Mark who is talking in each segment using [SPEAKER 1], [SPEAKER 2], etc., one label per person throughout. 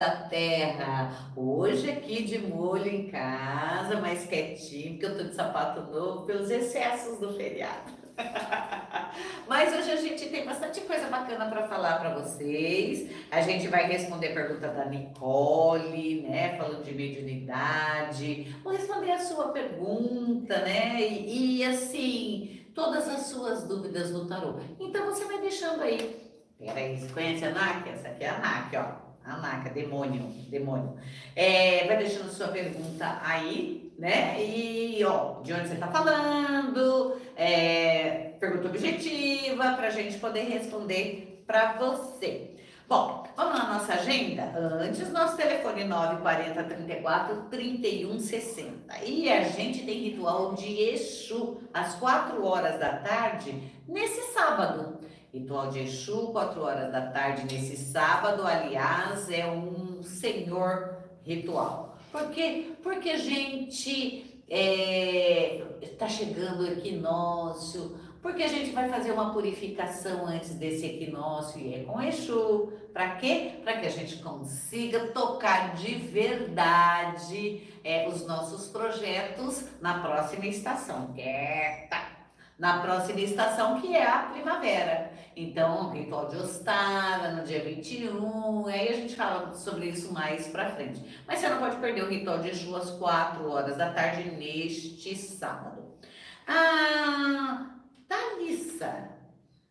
[SPEAKER 1] da terra. Hoje aqui de molho em casa, mais quietinho, porque eu tô de sapato novo pelos excessos do feriado. Mas hoje a gente tem bastante coisa bacana para falar para vocês. A gente vai responder a pergunta da Nicole, né? Falando de mediunidade. Vou responder a sua pergunta, né? E, e assim, todas as suas dúvidas no tarô. Então você vai deixando aí. Peraí, você conhece a NAC? Essa aqui é a NAC, ó. A marca, demônio, demônio. É, vai deixando sua pergunta aí, né? E, ó, de onde você tá falando, é, pergunta objetiva, pra gente poder responder pra você. Bom, vamos na nossa agenda? Antes, nosso telefone 940 34 31 60. E a gente tem ritual de Exu às 4 horas da tarde, nesse sábado. Ritual de Exu, 4 horas da tarde nesse sábado, aliás, é um senhor ritual. Por quê? Porque a gente está é, chegando o equinócio, porque a gente vai fazer uma purificação antes desse equinócio e é com Exu. Para quê? Para que a gente consiga tocar de verdade é, os nossos projetos na próxima estação. Quieta! Na próxima estação, que é a primavera. Então, ritual de Ostara, no dia 21, aí a gente fala sobre isso mais pra frente. Mas você não pode perder o ritual de Ju às 4 horas da tarde neste sábado. Ah, Thalissa,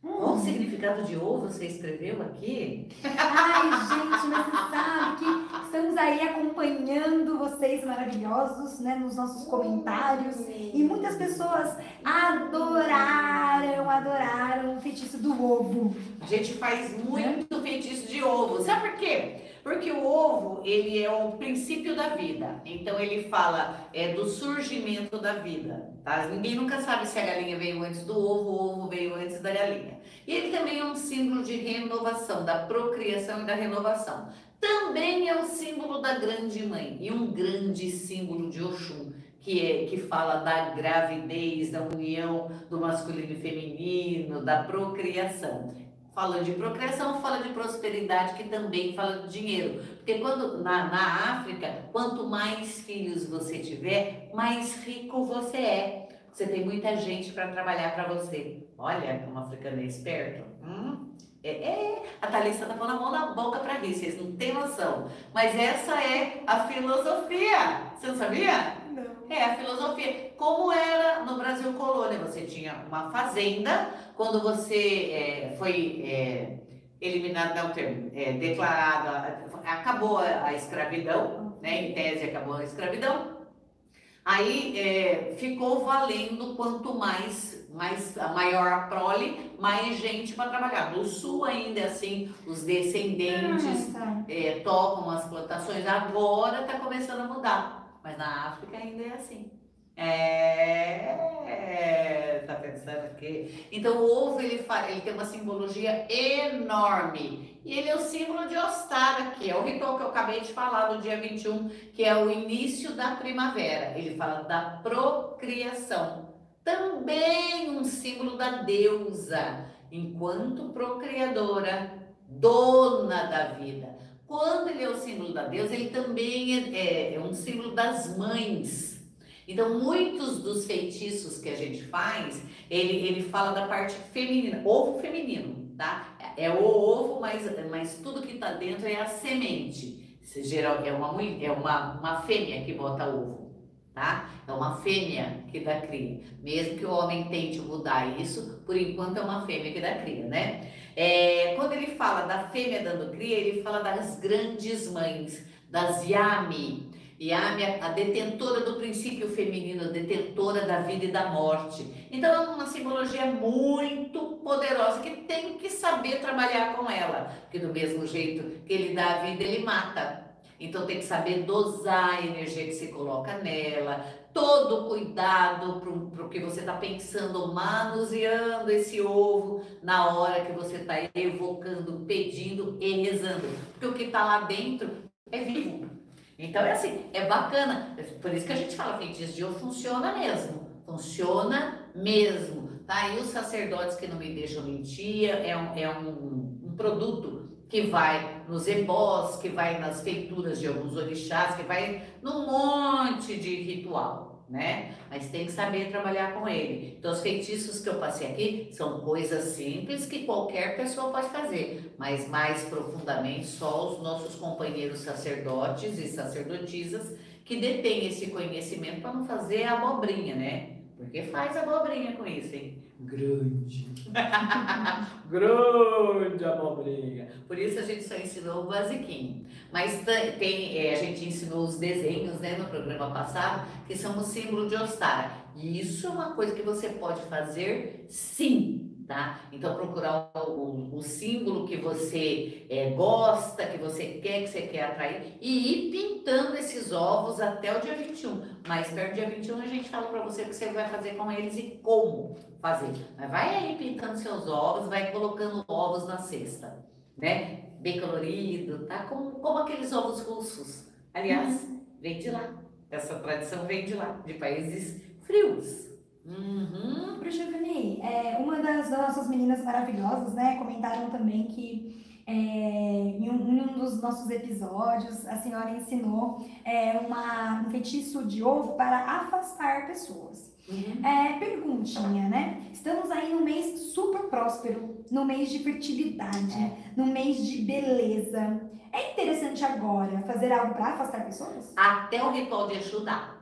[SPEAKER 1] qual o significado de ovo você escreveu aqui?
[SPEAKER 2] Ai, gente, mas você sabe que estamos aí acompanhando vocês maravilhosos, né, nos nossos comentários. E muitas pessoas adoraram, adoraram o feitiço do ovo.
[SPEAKER 1] A gente faz muito feitiço de ovo. Sabe por quê? Porque o ovo, ele é o princípio da vida. Então ele fala é do surgimento da vida, tá? Ninguém nunca sabe se a galinha veio antes do ovo, o ovo veio antes da galinha. E ele também é um símbolo de renovação, da procriação e da renovação. Também é o símbolo da grande mãe e um grande símbolo de Oxum, que é que fala da gravidez, da união do masculino e feminino, da procriação falando de procriação, fala de prosperidade, que também fala de dinheiro. Porque quando na, na África, quanto mais filhos você tiver, mais rico você é. Você tem muita gente para trabalhar para você. Olha, um africano é esperto. Hum? É, é, a Thalissa tá pondo a mão na boca para rir, vocês não têm noção. Mas essa é a filosofia. Você não sabia?
[SPEAKER 2] Não.
[SPEAKER 1] É a filosofia. Como era no Brasil colônia, você tinha uma fazenda, quando você é, foi é, eliminado, não, termo, é, declarado, acabou a, escravidão, né? Em tese acabou a escravidão. Aí é, ficou valendo quanto mais, mais a maior a prole, mais gente para trabalhar. No sul ainda é assim, os descendentes ah, tá. é, tocam as plantações. Agora está começando a mudar, mas na África ainda é assim. É, tá pensando que. Então o ovo ele, fa... ele tem uma simbologia enorme. E ele é o símbolo de Ostara, que é o ritual que eu acabei de falar no dia 21, que é o início da primavera. Ele fala da procriação. Também um símbolo da deusa, enquanto procriadora, dona da vida. Quando ele é o símbolo da deusa, ele também é, é um símbolo das mães então, muitos dos feitiços que a gente faz, ele, ele fala da parte feminina, ovo feminino, tá? É o ovo, mas, mas tudo que tá dentro é a semente. Geral, é uma, é uma, uma fêmea que bota ovo, tá? É uma fêmea que dá cria. Mesmo que o homem tente mudar isso, por enquanto é uma fêmea que dá cria, né? É, quando ele fala da fêmea dando cria, ele fala das grandes mães, das yami, e a, a detentora do princípio feminino, a detentora da vida e da morte. Então é uma simbologia muito poderosa que tem que saber trabalhar com ela, porque do mesmo jeito que ele dá a vida, ele mata. Então tem que saber dosar a energia que se coloca nela, todo o cuidado para o que você está pensando, manuseando esse ovo na hora que você está evocando, pedindo e rezando. Porque o que está lá dentro é vivo. Então é assim, é bacana. Por isso que a gente fala que dias de hoje funciona mesmo. Funciona mesmo. Tá? E os sacerdotes que não me deixam mentir, é um, é um, um produto que vai nos ebós, que vai nas feituras de alguns orixás, que vai num monte de ritual, né? Mas tem que saber trabalhar com ele. Então, os feitiços que eu passei aqui são coisas simples que qualquer pessoa pode fazer, mas mais profundamente só os nossos companheiros sacerdotes e sacerdotisas que detêm esse conhecimento para não fazer abobrinha, né? Porque faz abobrinha com isso, hein? Grande. Grande abobrinha. Por isso a gente só ensinou o basiquinho. Mas tem, é, a gente ensinou os desenhos né, no programa passado, que são o símbolo de Ostara. E isso é uma coisa que você pode fazer sim tá? Então procurar o, o, o símbolo que você é, gosta, que você quer, que você quer atrair e ir pintando esses ovos até o dia 21. Mais perto do dia 21 a gente fala para você o que você vai fazer com eles e como fazer. Mas vai aí pintando seus ovos, vai colocando ovos na cesta, né? Bem colorido, tá? Como, como aqueles ovos russos. Aliás, uhum. vem de lá. Essa tradição vem de lá, de países frios.
[SPEAKER 2] Uhum. Bruxa Femi, é, uma das, das, nossas meninas maravilhosas, né, comentaram também que é, em, um, em, um, dos nossos episódios a senhora ensinou é, uma, um feitiço de ovo para afastar pessoas. Uhum. É, perguntinha, né? Estamos aí no mês super próspero, no mês de fertilidade, é. no mês de beleza. É interessante agora fazer algo para afastar pessoas?
[SPEAKER 1] Até o ritual de ajudar.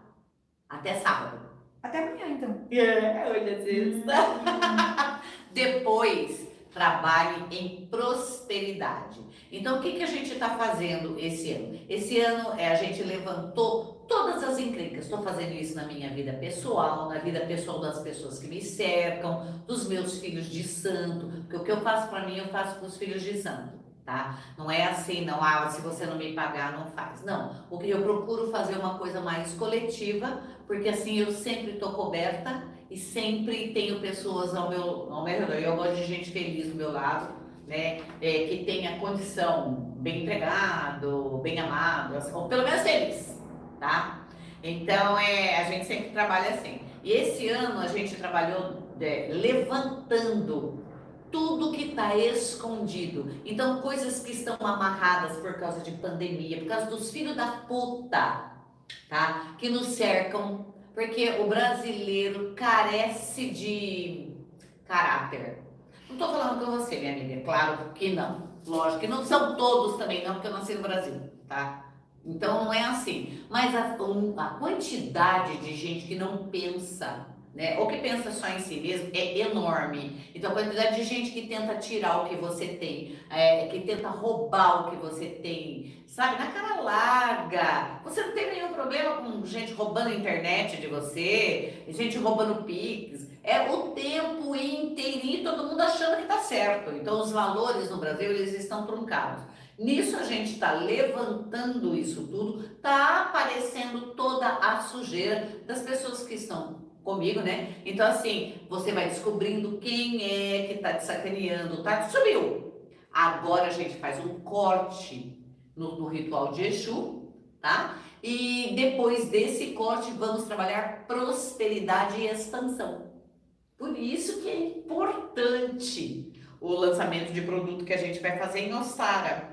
[SPEAKER 1] Até sábado.
[SPEAKER 2] Até amanhã, então.
[SPEAKER 1] É, olha isso. Hum. Depois, trabalhe em prosperidade. Então, o que, que a gente está fazendo esse ano? Esse ano é, a gente levantou todas as encrencas. Estou fazendo isso na minha vida pessoal, na vida pessoal das pessoas que me cercam, dos meus filhos de santo. Porque o que eu faço para mim, eu faço para os filhos de santo tá? Não é assim, não, ah, se você não me pagar, não faz. Não, eu procuro fazer uma coisa mais coletiva, porque assim eu sempre estou coberta e sempre tenho pessoas ao meu, ao meu redor. Eu gosto de gente feliz do meu lado, né? É, que tenha condição, bem empregado, bem amado, assim, ou pelo menos feliz, tá? Então, é, a gente sempre trabalha assim. E esse ano a gente trabalhou é, levantando tudo que está escondido. Então, coisas que estão amarradas por causa de pandemia, por causa dos filhos da puta, tá? Que nos cercam, porque o brasileiro carece de caráter. Não estou falando com você, minha amiga, claro que não. Lógico que não são todos também, não, porque eu nasci no Brasil, tá? Então não é assim. Mas a, a quantidade de gente que não pensa né? Ou que pensa só em si mesmo é enorme. Então, a quantidade de gente que tenta tirar o que você tem, é, que tenta roubar o que você tem, sabe? Na cara larga. Você não tem nenhum problema com gente roubando a internet de você, gente roubando Pix. É o tempo inteirinho, todo mundo achando que tá certo. Então, os valores no Brasil, eles estão truncados. Nisso a gente está levantando isso tudo, tá aparecendo toda a sujeira das pessoas que estão comigo, né? Então, assim, você vai descobrindo quem é que tá te sacaneando, tá? Subiu. Agora a gente faz um corte no, no ritual de Exu, tá? E depois desse corte, vamos trabalhar prosperidade e expansão. Por isso que é importante o lançamento de produto que a gente vai fazer em Ossara,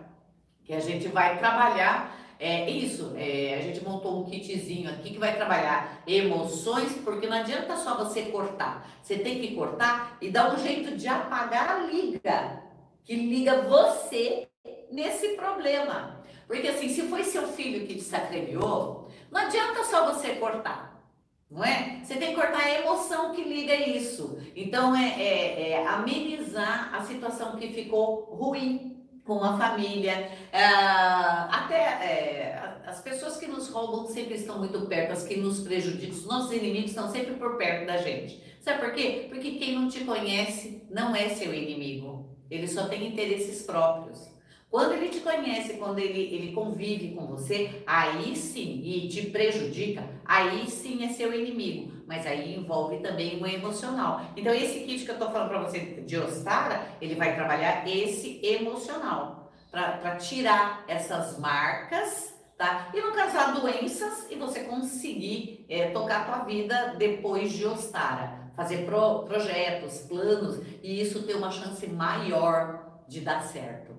[SPEAKER 1] que a gente vai trabalhar é isso, é, a gente montou um kitzinho aqui que vai trabalhar emoções, porque não adianta só você cortar. Você tem que cortar e dar um jeito de apagar a liga, que liga você nesse problema. Porque assim, se foi seu filho que te sacaneou, não adianta só você cortar. Não é? Você tem que cortar a emoção que liga isso. Então, é, é, é amenizar a situação que ficou ruim com a família. Uh, até é, as pessoas que nos roubam sempre estão muito perto, as que nos prejudicam, os nossos inimigos estão sempre por perto da gente. Sabe por quê? Porque quem não te conhece não é seu inimigo. Ele só tem interesses próprios. Quando ele te conhece, quando ele, ele convive com você, aí sim, e te prejudica, aí sim é seu inimigo. Mas aí envolve também o emocional. Então, esse kit que eu estou falando para você de Ostara, ele vai trabalhar esse emocional. Para tirar essas marcas, tá? E não causar doenças e você conseguir é, tocar a tua vida depois de Ostara. Fazer pro, projetos, planos, e isso ter uma chance maior de dar certo.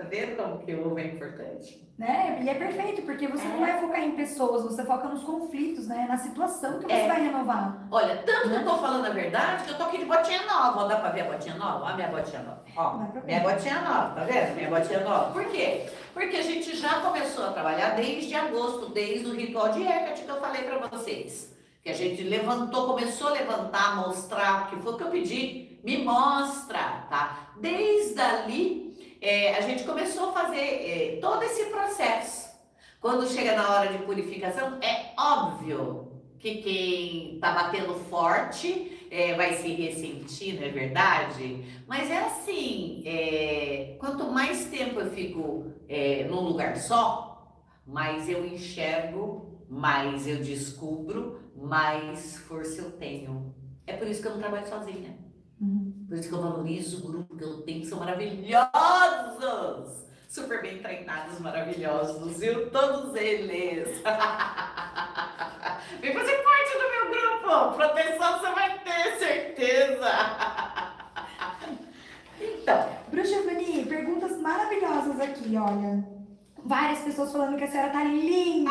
[SPEAKER 1] Tá vendo como que o ovo é importante?
[SPEAKER 2] Né? E é perfeito, porque você não
[SPEAKER 1] É.
[SPEAKER 2] vai focar em pessoas, você foca nos conflitos, né? Na situação que você
[SPEAKER 1] É.
[SPEAKER 2] vai renovar.
[SPEAKER 1] Olha, tanto que eu
[SPEAKER 2] Né?
[SPEAKER 1] tô falando a verdade que eu tô aqui de botinha nova. Ó, dá pra ver a botinha nova? Ó, a minha botinha nova. Ó, minha botinha nova, tá vendo? Minha botinha nova. Por quê? Porque a gente já começou a trabalhar desde agosto, desde o ritual de Hecate que eu falei pra vocês. Que a gente levantou, começou a levantar, mostrar, que foi o que eu pedi. Me mostra, tá? Desde ali, é, a gente começou a fazer é, todo esse processo. Quando chega na hora de purificação, é óbvio que quem tá batendo forte é, vai se ressentir, não é verdade? Mas é assim, é, quanto mais tempo eu fico é, num lugar só, mais eu enxergo, mais eu descubro, mais força eu tenho. É por isso que eu não trabalho sozinha. Por isso que eu valorizo o grupo que eu tenho, que são maravilhosos! Super bem treinados, maravilhosos, viu? Todos eles! Vem fazer parte do meu grupo! Proteção você vai ter, certeza! Então,
[SPEAKER 2] Bruxa Vani, perguntas maravilhosas aqui, olha. Várias pessoas falando que a senhora tá linda!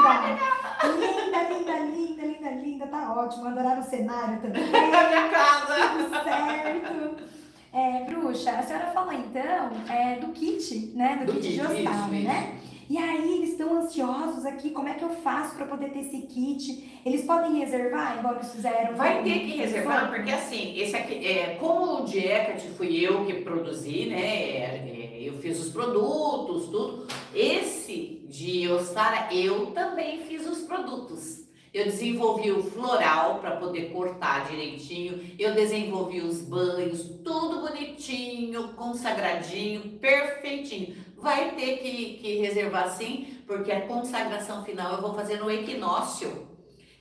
[SPEAKER 2] Linda, linda, linda, linda, linda, tá ótimo. Adoraram o cenário também.
[SPEAKER 1] na minha casa!
[SPEAKER 2] Tudo certo. É, bruxa, a senhora falou então é, do kit, né? Do,
[SPEAKER 1] Do
[SPEAKER 2] kit, de
[SPEAKER 1] kit,
[SPEAKER 2] Ostara,
[SPEAKER 1] isso,
[SPEAKER 2] né? E aí, eles estão ansiosos aqui. Como é que eu faço para poder ter esse kit? Eles podem reservar, igual eles fizeram?
[SPEAKER 1] Vai ter que reservar, porque assim, esse aqui, é, como o de Hecate fui eu que produzi, né? é, eu fiz os produtos, tudo. Esse de Ostara, eu também fiz os produtos. Eu desenvolvi o floral para poder cortar direitinho. Eu desenvolvi os banhos, tudo bonitinho, consagradinho, perfeitinho. Vai ter que, que reservar sim, porque a consagração final eu vou fazer no equinócio.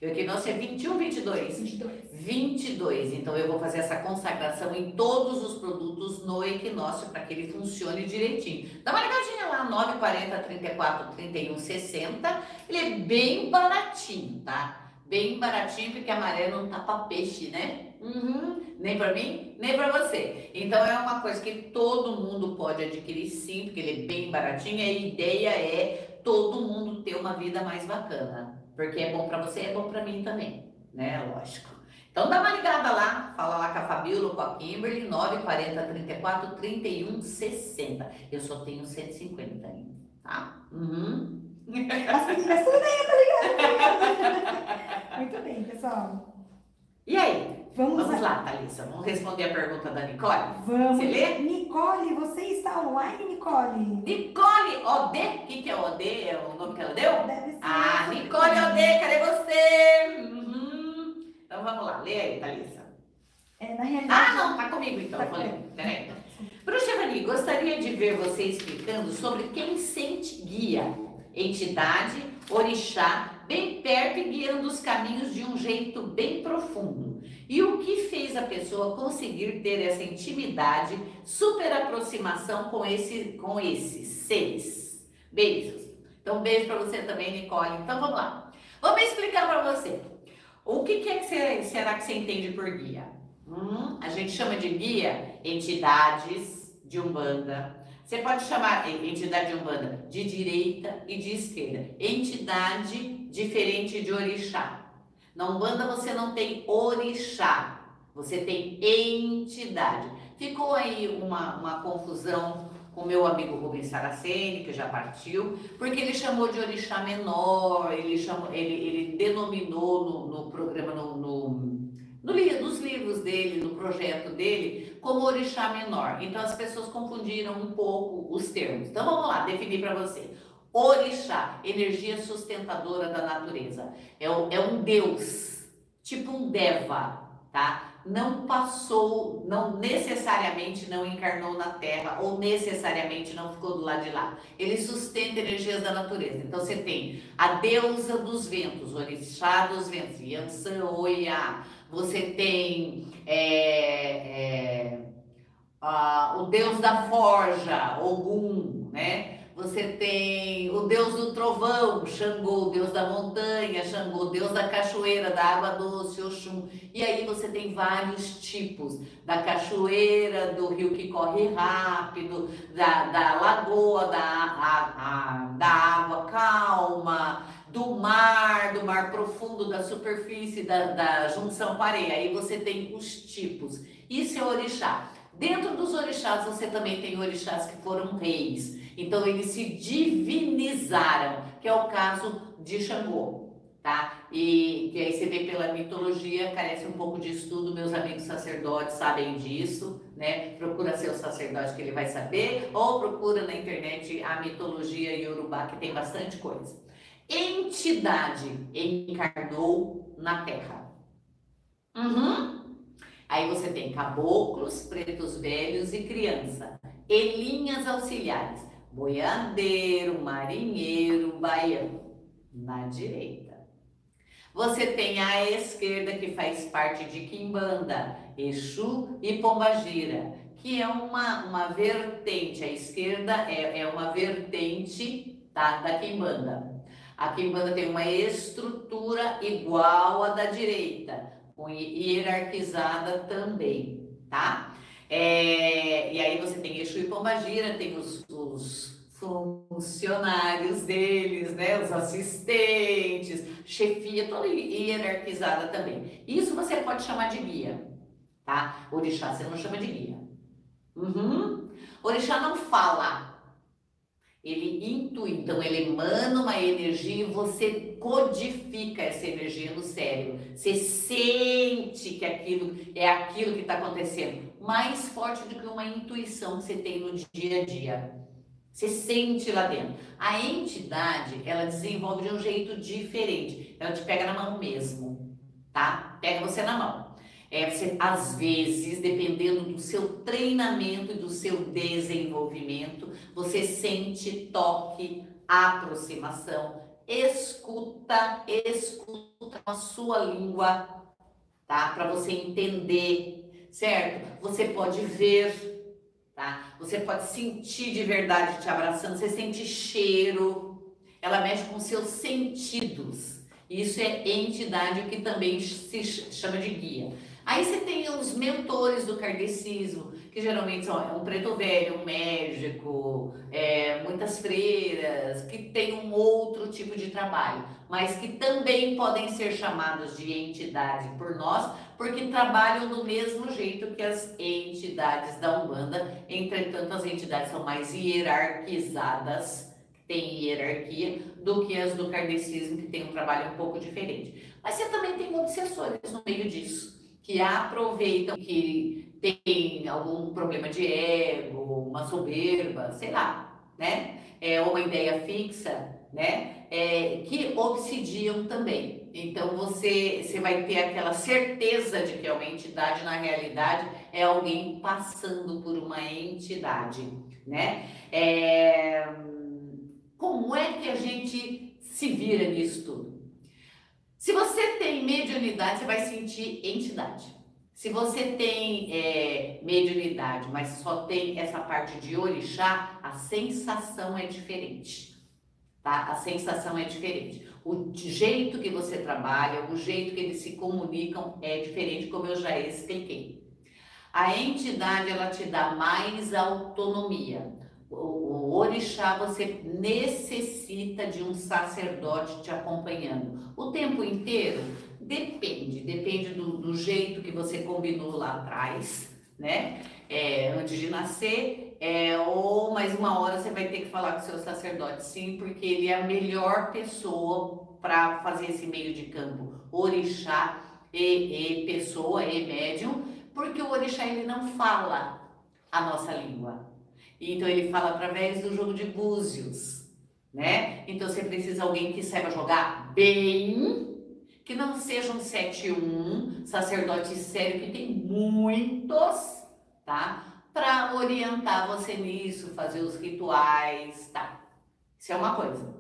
[SPEAKER 1] O equinócio é 21, 22.
[SPEAKER 2] 22.
[SPEAKER 1] 22. Então eu vou fazer essa consagração em todos os produtos no equinócio para que ele funcione direitinho. Dá uma ligadinha lá, 940 34 31 60. Ele é bem baratinho, tá? Bem baratinho porque a maré não tapa peixe, né? Uhum. Nem para mim, nem para você. Então é uma coisa que todo mundo pode adquirir sim, porque ele é bem baratinho. E a ideia é todo mundo ter uma vida mais bacana. Porque é bom para você, é bom para mim também, né? Lógico. Então dá uma ligada lá, fala lá com a Fabíola, com a Kimberly, 940 34 31 60. Eu só tenho 150 ainda, tá? Uhum.
[SPEAKER 2] As meninas tudo bem, tá ligado? Muito bem, pessoal.
[SPEAKER 1] E aí?
[SPEAKER 2] Vamos,
[SPEAKER 1] Vamos lá, Thalissa. Vamos responder a pergunta da Nicole?
[SPEAKER 2] Vamos.
[SPEAKER 1] Você lê?
[SPEAKER 2] Nicole, você está online, Nicole?
[SPEAKER 1] Nicole OD, o que, que é OD? É o nome que ela deu?
[SPEAKER 2] Deve ser.
[SPEAKER 1] Ah, Nicole OD, cadê você? Uhum. Então vamos lá, lê aí, Thalissa.
[SPEAKER 2] É, na realidade.
[SPEAKER 1] Ah, não, tá comigo então.
[SPEAKER 2] Tá
[SPEAKER 1] Vou ler. Peraí. Bruxa Vani, gostaria de ver você explicando sobre quem sente guia, entidade, orixá, bem perto e guiando os caminhos de um jeito bem profundo. E o que fez a pessoa conseguir ter essa intimidade, super aproximação com, esse, com esses seres? Beijos. Então, beijo para você também, Nicole. Então, vamos lá. Vamos explicar para você. O que, que é que você, será que você entende por guia? Hum, a gente chama de guia entidades de Umbanda. Você pode chamar eh, entidade de Umbanda de direita e de esquerda. Entidade diferente de orixá. Na Umbanda você não tem orixá, você tem entidade. Ficou aí uma, uma confusão com meu amigo Rubens Saraceni, que já partiu, porque ele chamou de orixá menor, ele, chamou, ele, ele denominou no, no programa, no, no no nos livros dele, no projeto dele, como orixá menor. Então as pessoas confundiram um pouco os termos. Então vamos lá, definir para você. Orixá, energia sustentadora da natureza. É, é um deus, tipo um deva, tá? Não passou, não necessariamente não encarnou na terra ou necessariamente não ficou do lado de lá. Ele sustenta energias da natureza. Então você tem a deusa dos ventos, orixá dos ventos, Yansan Oiá. Você tem é, é, a- o deus da forja, Ogum, né? Você tem o deus do trovão, Xangô, deus da montanha, Xangô, deus da cachoeira, da água doce, Oxum. E aí você tem vários tipos, da cachoeira, do rio que corre rápido, da, da lagoa, da, a, a, da água calma, do mar, do mar profundo, da superfície, da, da junção com areia. Aí você tem os tipos. Isso é orixá. Dentro dos orixás, você também tem orixás que foram reis. Então eles se divinizaram, que é o caso de Xangô, tá? E que aí você vê pela mitologia, carece um pouco de estudo, meus amigos sacerdotes sabem disso, né? Procura ser o sacerdote que ele vai saber, ou procura na internet a mitologia iorubá, que tem bastante coisa. Entidade encarnou na Terra. Uhum. Aí você tem caboclos, pretos velhos e criança, e linhas auxiliares boiadeiro, marinheiro, baiano, na direita. Você tem a esquerda que faz parte de Quimbanda, Exu e Pombagira, que é uma, uma vertente, a esquerda é, é uma vertente tá, da Quimbanda. A Quimbanda tem uma estrutura igual à da direita, hierarquizada também, tá? É, e aí você tem Exu e Pombagira, tem os, os funcionários deles, né, os assistentes, chefia, toda hierarquizada também. Isso você pode chamar de guia, tá? Orixá você não chama de guia. Uhum. Orixá não fala, ele intui, então ele emana uma energia e você codifica essa energia no cérebro. Você sente que aquilo é aquilo que está acontecendo mais forte do que uma intuição que você tem no dia a dia. Você sente lá dentro. A entidade, ela desenvolve de um jeito diferente. Ela te pega na mão mesmo, tá? Pega você na mão. É, você, às vezes, dependendo do seu treinamento e do seu desenvolvimento, você sente toque, aproximação, escuta, escuta a sua língua, tá? Para você entender certo? Você pode ver, tá? Você pode sentir de verdade te abraçando, você sente cheiro, ela mexe com seus sentidos. Isso é entidade que também se chama de guia. Aí você tem os mentores do kardecismo, que geralmente são um preto velho, um médico, é, muitas freiras, que tem um outro tipo de trabalho, mas que também podem ser chamados de entidade por nós, porque trabalham do mesmo jeito que as entidades da Umbanda, entretanto as entidades são mais hierarquizadas, têm hierarquia, do que as do kardecismo, que tem um trabalho um pouco diferente. Mas você também tem obsessores no meio disso, que aproveitam que tem algum problema de ego, uma soberba, sei lá, né? É uma ideia fixa, né? É, que obsidiam também. Então você, você vai ter aquela certeza de que é uma entidade, na realidade é alguém passando por uma entidade, né? É, como é que a gente se vira nisso tudo? Se você tem mediunidade, você vai sentir entidade. Se você tem é, mediunidade, mas só tem essa parte de orixá, a sensação é diferente. Tá? A sensação é diferente. O jeito que você trabalha, o jeito que eles se comunicam é diferente, como eu já expliquei. A entidade ela te dá mais autonomia. Orixá você necessita de um sacerdote te acompanhando o tempo inteiro Depende, depende do, do jeito que você combinou lá atrás, né? É, antes de nascer, é, ou mais uma hora você vai ter que falar com o seu sacerdote, sim, porque ele é a melhor pessoa para fazer esse meio de campo, orixá e, e pessoa e médium, porque o orixá ele não fala a nossa língua. Então ele fala através do jogo de búzios, né? Então você precisa de alguém que saiba jogar bem que não seja um 7-1, sacerdote sério, que tem muitos, tá? Para orientar você nisso, fazer os rituais, tá? Isso é uma coisa.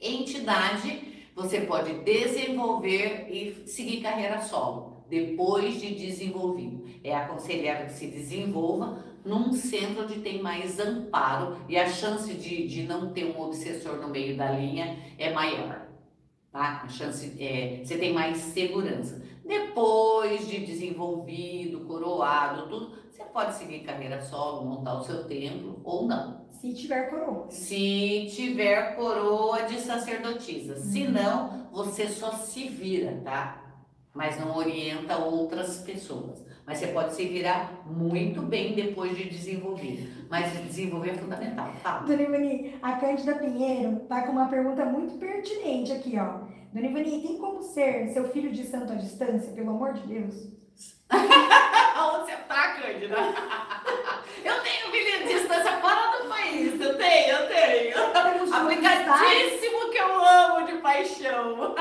[SPEAKER 1] Entidade, você pode desenvolver e seguir carreira solo. depois de desenvolvido. É aconselhável que se desenvolva num centro onde tem mais amparo e a chance de, de não ter um obsessor no meio da linha é maior. Tá? A chance é, você tem mais segurança. Depois de desenvolvido, coroado, tudo, você pode seguir carreira solo, montar o seu templo ou não.
[SPEAKER 2] Se tiver coroa.
[SPEAKER 1] Se tiver coroa de sacerdotisa.
[SPEAKER 2] Uhum.
[SPEAKER 1] Se não, você só se vira, tá? Mas não orienta outras pessoas. Mas você pode se virar muito bem depois de desenvolver. Mas desenvolver é fundamental, tá?
[SPEAKER 2] Dona Ivani, a Cândida Pinheiro tá com uma pergunta muito pertinente aqui, ó. Dona Ivani, tem como ser seu filho de santo à distância, pelo amor de Deus?
[SPEAKER 1] Aonde você tá, Cândida? Eu tenho filho de distância fora do país. Eu tenho, eu tenho. Aplicadíssimo que eu amo de paixão.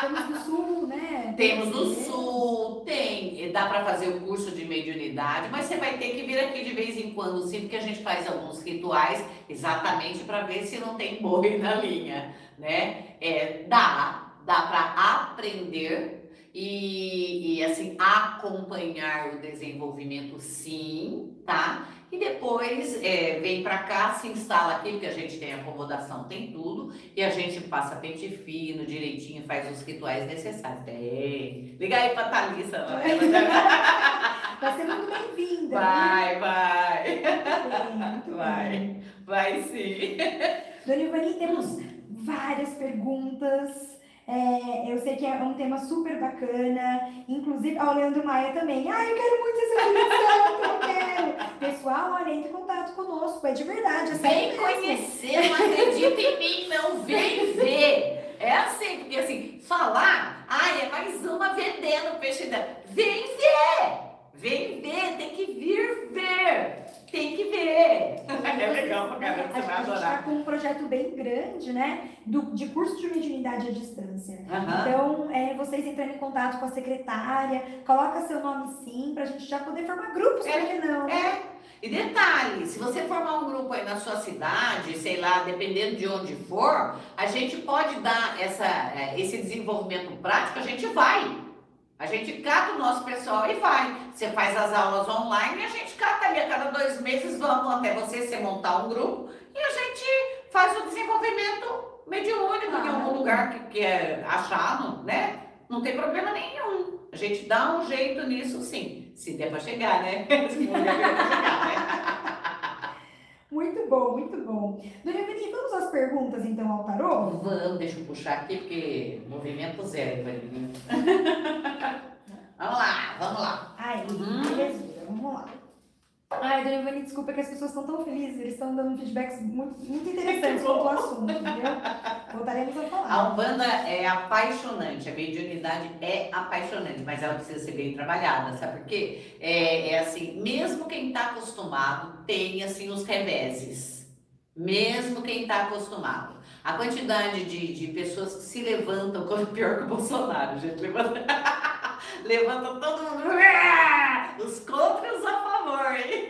[SPEAKER 2] Temos do sul, né?
[SPEAKER 1] Temos no sul, tem. Dá para fazer o curso de mediunidade, mas você vai ter que vir aqui de vez em quando, sim, porque a gente faz alguns rituais exatamente para ver se não tem boi na linha, né? É, dá, dá para aprender e, e, assim acompanhar o desenvolvimento, sim, tá? E depois é, vem para cá, se instala aqui, porque a gente tem acomodação, tem tudo, e a gente passa pente fino, direitinho, faz os rituais necessários. Tem. Liga aí pra Thalissa.
[SPEAKER 2] Vai ser muito bem-vinda.
[SPEAKER 1] Vai, vai.
[SPEAKER 2] Muito bem, muito
[SPEAKER 1] Vai.
[SPEAKER 2] bem.
[SPEAKER 1] Vai sim.
[SPEAKER 2] Dona Ivani, temos várias perguntas. É, eu sei que é um tema super bacana. Inclusive, ó, o Leandro Maia também. Ah, eu quero muito ser seu santo, eu quero. Pessoal, olha, entre em contato conosco. É de verdade. É
[SPEAKER 1] Vem conhecer, não acredita em mim, não. Vem ver. É assim, porque assim, falar, ai, é mais uma vendendo peixe dela. Vem ver. Vem ver, tem que vir ver. Tem que ver. É legal pra caramba, você
[SPEAKER 2] A
[SPEAKER 1] vai
[SPEAKER 2] gente está
[SPEAKER 1] adorar.
[SPEAKER 2] com um projeto bem grande, né? Do, de curso de mediunidade à distância.
[SPEAKER 1] Aham.
[SPEAKER 2] Então, é, vocês entrando em contato com a secretária, coloca seu nome sim, pra gente já poder formar grupos,
[SPEAKER 1] É,
[SPEAKER 2] por que não?
[SPEAKER 1] É. E detalhe, se você formar um grupo aí na sua cidade, sei lá, dependendo de onde for, a gente pode dar essa, eh, esse desenvolvimento prático, a gente vai. A gente cata o nosso pessoal e vai. Você faz as aulas online e a gente cata ali a cada dois meses, vamos até você, você montar um grupo e a gente faz o desenvolvimento mediúnico em
[SPEAKER 2] Ah.
[SPEAKER 1] algum lugar que, que é achado, né? Não tem problema nenhum. A gente dá um jeito nisso sim. Se der pra chegar, né? Se der pra chegar, né?
[SPEAKER 2] Muito bom, muito bom. Dona Ivani, vamos às perguntas então ao tarô?
[SPEAKER 1] Vamos, deixa eu puxar aqui, porque movimento zero, Evaninha. Vamos lá, vamos lá.
[SPEAKER 2] Ai,
[SPEAKER 1] Uhum.
[SPEAKER 2] beleza, vamos lá. Ai, Dona Ivani, desculpa que as pessoas estão tão felizes, eles estão dando feedbacks muito, muito interessantes quanto ao assunto, entendeu? Voltaremos a
[SPEAKER 1] A
[SPEAKER 2] falar.
[SPEAKER 1] Umbanda é apaixonante, a mediunidade é apaixonante, mas ela precisa ser bem trabalhada, sabe por quê? É, é assim, mesmo quem está acostumado tem assim os reveses, mesmo quem está acostumado. A quantidade de, de pessoas que se levantam, como pior que o Bolsonaro, gente, levanta, levanta todo mundo, os contra os a favor, hein?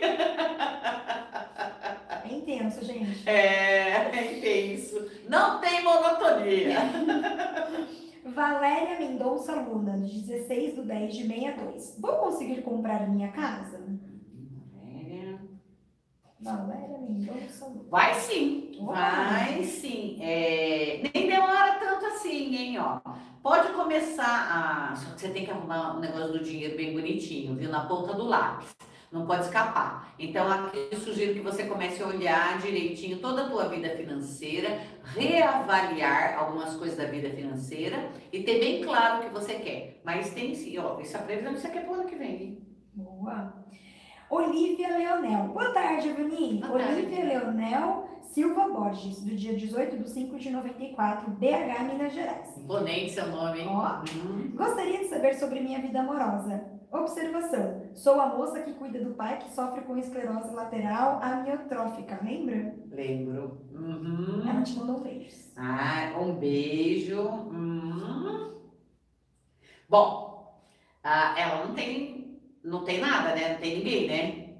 [SPEAKER 2] É intenso, gente.
[SPEAKER 1] É, é isso. Não tem monotonia.
[SPEAKER 2] Valéria Mendonça Luna, de 16 do 10 de 62. Vou conseguir comprar minha casa? Valéria Mendonça Luna.
[SPEAKER 1] Vai sim,
[SPEAKER 2] Uau.
[SPEAKER 1] vai sim. É, nem demora tanto assim, hein, ó. Pode começar a. Só que você tem que arrumar um negócio do dinheiro bem bonitinho, viu? Na ponta do lápis. Não pode escapar. Então, aqui eu sugiro que você comece a olhar direitinho toda a tua vida financeira, reavaliar algumas coisas da vida financeira e ter bem claro o que você quer. Mas tem sim, ó, isso é previsão que você quer pro ano que vem, hein?
[SPEAKER 2] Boa. Olivia Leonel. Boa tarde, Evani.
[SPEAKER 1] Boa tarde.
[SPEAKER 2] Olivia Leonel Silva Borges, do dia 18 de 5 de 94, BH, Minas Gerais.
[SPEAKER 1] Imponente seu nome, hein?
[SPEAKER 2] Ó.
[SPEAKER 1] Hum.
[SPEAKER 2] Gostaria de saber sobre minha vida amorosa. Observação. Sou a moça que cuida do pai que sofre com esclerose lateral amiotrófica, lembra?
[SPEAKER 1] Lembro. Uhum.
[SPEAKER 2] Ela te mandou beijos.
[SPEAKER 1] Ah, um beijo. Hum. Bom, ah, ela não tem, não tem nada, né? Não tem ninguém, né?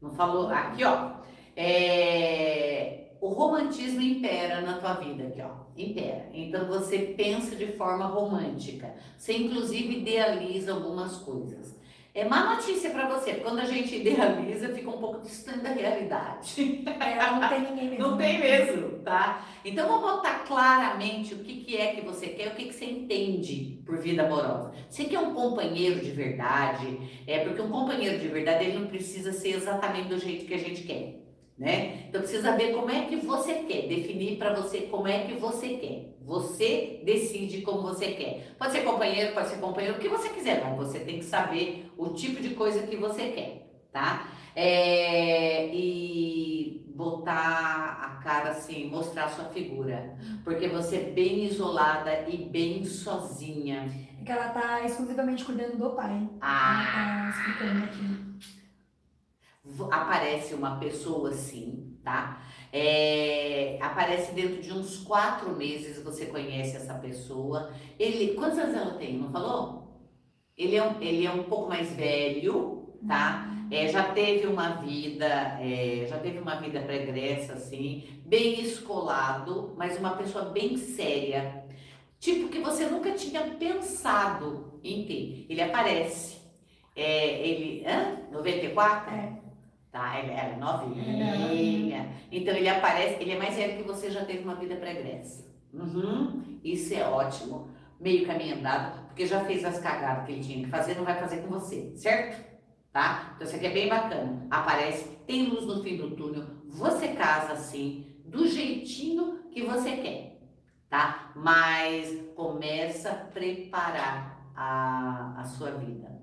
[SPEAKER 1] Não falou. Aqui, ó. É, o romantismo impera na tua vida aqui, ó. Impera. Então você pensa de forma romântica. Você inclusive idealiza algumas coisas. É má notícia para você, quando a gente idealiza, fica um pouco distante da realidade.
[SPEAKER 2] É, não tem ninguém mesmo.
[SPEAKER 1] Não tem mesmo, tá? Então vamos botar claramente o que, que é que você quer, o que, que você entende por vida amorosa. Você quer um companheiro de verdade, é porque um companheiro de verdade ele não precisa ser exatamente do jeito que a gente quer né? Então precisa ver como é que você quer, definir para você como é que você quer. Você decide como você quer. Pode ser companheiro, pode ser companheiro, o que você quiser, mas você tem que saber o tipo de coisa que você quer, tá? É, e botar a cara assim, mostrar a sua figura. Porque você é bem isolada e bem sozinha.
[SPEAKER 2] É que ela tá exclusivamente cuidando do pai. Ah! Ela tá explicando aqui
[SPEAKER 1] aparece uma pessoa assim, tá? É, aparece dentro de uns quatro meses você conhece essa pessoa. Ele, quantos anos ela tem? Não falou? Ele é um, ele é um pouco mais velho, tá? É, já teve uma vida, é, já teve uma vida pregressa, assim, bem escolado, mas uma pessoa bem séria. Tipo que você nunca tinha pensado em ter. Ele aparece. É, ele, hã? 94?
[SPEAKER 2] É
[SPEAKER 1] tá? Ela é novinha. Então ele aparece, ele é mais velho que você, já teve uma vida pregressa. Uhum. Isso é ótimo. Meio caminho andado, porque já fez as cagadas que ele tinha que fazer, não vai fazer com você, certo? Tá? Então isso aqui é bem bacana. Aparece, tem luz no fim do túnel, você casa assim, do jeitinho que você quer, tá? Mas começa a preparar a, a sua vida.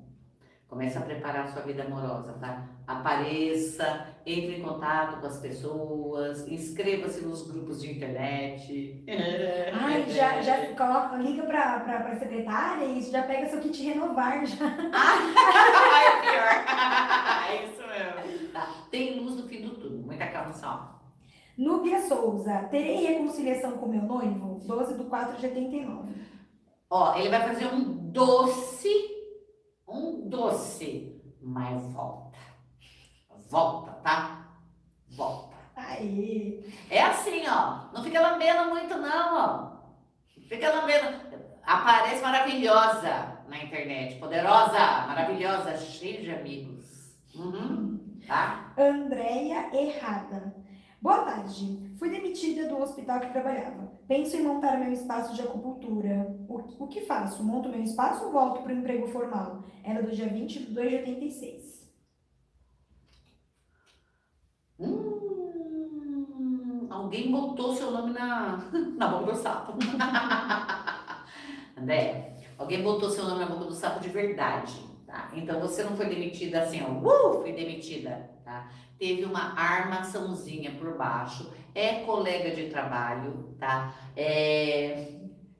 [SPEAKER 1] Começa a preparar a sua vida amorosa, tá? Apareça, entre em contato com as pessoas, inscreva-se nos grupos de internet.
[SPEAKER 2] Ai, já, já coloca, liga pra, pra, pra secretária e já pega seu kit renovar já.
[SPEAKER 1] Ah, é pior. É isso mesmo. Tá. Tem luz no fim do túnel, muita calma só.
[SPEAKER 2] Núbia Souza, terei reconciliação com meu noivo? 12 do 4 de 89.
[SPEAKER 1] Ó, ele vai fazer um doce um doce, mas volta. Volta, tá? Volta.
[SPEAKER 2] Aí.
[SPEAKER 1] É assim, ó. Não fica lambendo muito, não, ó. Fica lambendo. Aparece maravilhosa na internet. Poderosa, maravilhosa, cheia de amigos. Uhum, tá?
[SPEAKER 2] Andréia Errada. Boa tarde. Fui demitida do hospital que trabalhava. Penso em montar meu espaço de acupuntura. O, o que faço? Monto meu espaço ou volto para o emprego formal? Era do dia 20 de 2 de 86.
[SPEAKER 1] Hum, alguém botou seu nome na, na boca do sapo. André, alguém botou seu nome na boca do sapo de verdade, tá? Então você não foi demitida assim, ó, uh, fui demitida, tá? teve uma armaçãozinha por baixo, é colega de trabalho, tá? É...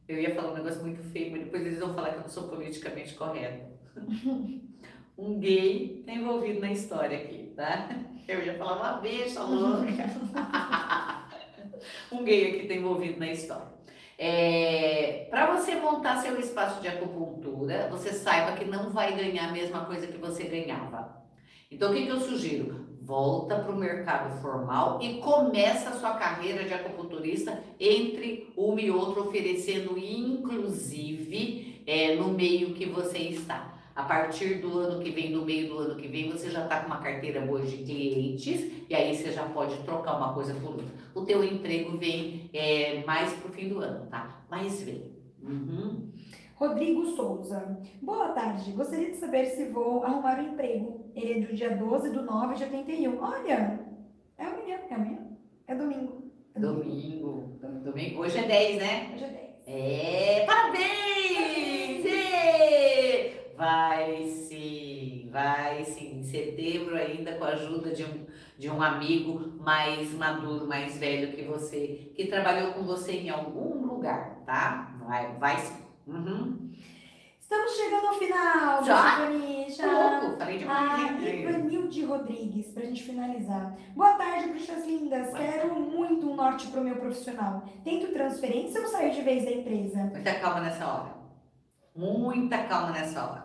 [SPEAKER 1] Eu ia falar um negócio muito feio, mas depois eles vão falar que eu não sou politicamente correta. um gay tá envolvido na história aqui, tá? Eu ia falar uma bicha louca. um gay aqui tá envolvido na história. É, para você montar seu espaço de acupuntura, você saiba que não vai ganhar a mesma coisa que você ganhava. Então, o que, que eu sugiro? volta para o mercado formal e começa a sua carreira de acupunturista entre uma e outra, oferecendo inclusive é, no meio que você está. A partir do ano que vem, no meio do ano que vem, você já está com uma carteira boa de clientes e aí você já pode trocar uma coisa por outra. O teu emprego vem é, mais para o fim do ano, tá? Mas vem. Uhum.
[SPEAKER 2] Rodrigo Souza. Boa tarde. Gostaria de saber se vou arrumar um emprego. Ele é do dia 12 do 9 de 81. Olha, é amanhã. É amanhã? É domingo.
[SPEAKER 1] É domingo. Domingo. domingo. Hoje é 10, né?
[SPEAKER 2] Hoje é 10.
[SPEAKER 1] É, parabéns! Vai sim, vai sim. Em setembro ainda com a ajuda de um, de um amigo mais maduro, mais velho que você, que trabalhou com você em algum lugar, tá? Vai, vai sim. Uhum.
[SPEAKER 2] Estamos chegando ao final,
[SPEAKER 1] já?
[SPEAKER 2] já.
[SPEAKER 1] Louco, falei de
[SPEAKER 2] Ah, Ivanilde Rodrigues, pra gente finalizar. Boa tarde, bruxas lindas. Boa Quero muito um norte pro meu profissional. Tento transferência ou saio de vez da empresa?
[SPEAKER 1] Muita calma nessa hora. Muita calma nessa hora.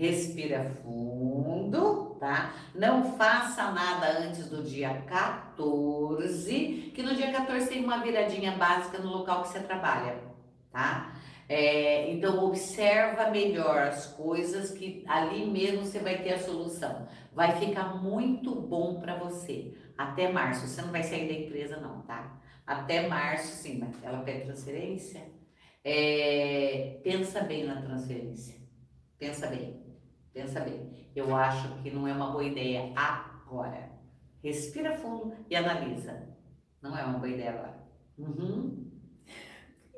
[SPEAKER 1] Respira fundo. tá? Não faça nada antes do dia 14, que no dia 14 tem uma viradinha básica no local que você trabalha, tá? É, então observa melhor as coisas que ali mesmo você vai ter a solução. Vai ficar muito bom para você. Até março, você não vai sair da empresa não, tá? Até março, sim, mas ela pede transferência. É, pensa bem na transferência. Pensa bem. Pensa bem. Eu acho que não é uma boa ideia agora. Respira fundo e analisa. Não é uma boa ideia agora. Uhum.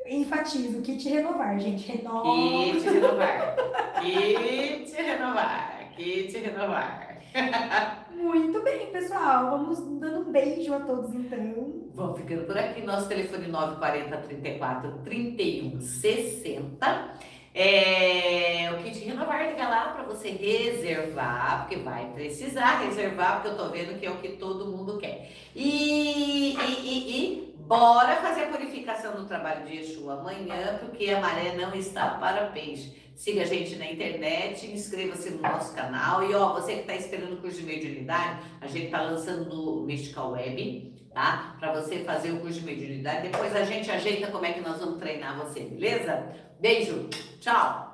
[SPEAKER 2] Enfatizo, kit renovar, gente. Renova.
[SPEAKER 1] Kit renovar. kit renovar. Kit renovar.
[SPEAKER 2] Muito bem, pessoal. Vamos dando um beijo a todos, então.
[SPEAKER 1] Vamos ficando por aqui. Nosso telefone 940 34 31 60. É, o kit renovar, liga lá para você reservar, porque vai precisar reservar, porque eu tô vendo que é o que todo mundo quer. E, e, e, e bora fazer a purificação do trabalho de Exu amanhã, porque a maré não está para peixe. Siga a gente na internet, inscreva-se no nosso canal. E ó, você que está esperando o curso de mediunidade, a gente está lançando no Mystical Web, tá? Para você fazer o curso de mediunidade. Depois a gente ajeita como é que nós vamos treinar você, beleza? Beijo, tchau!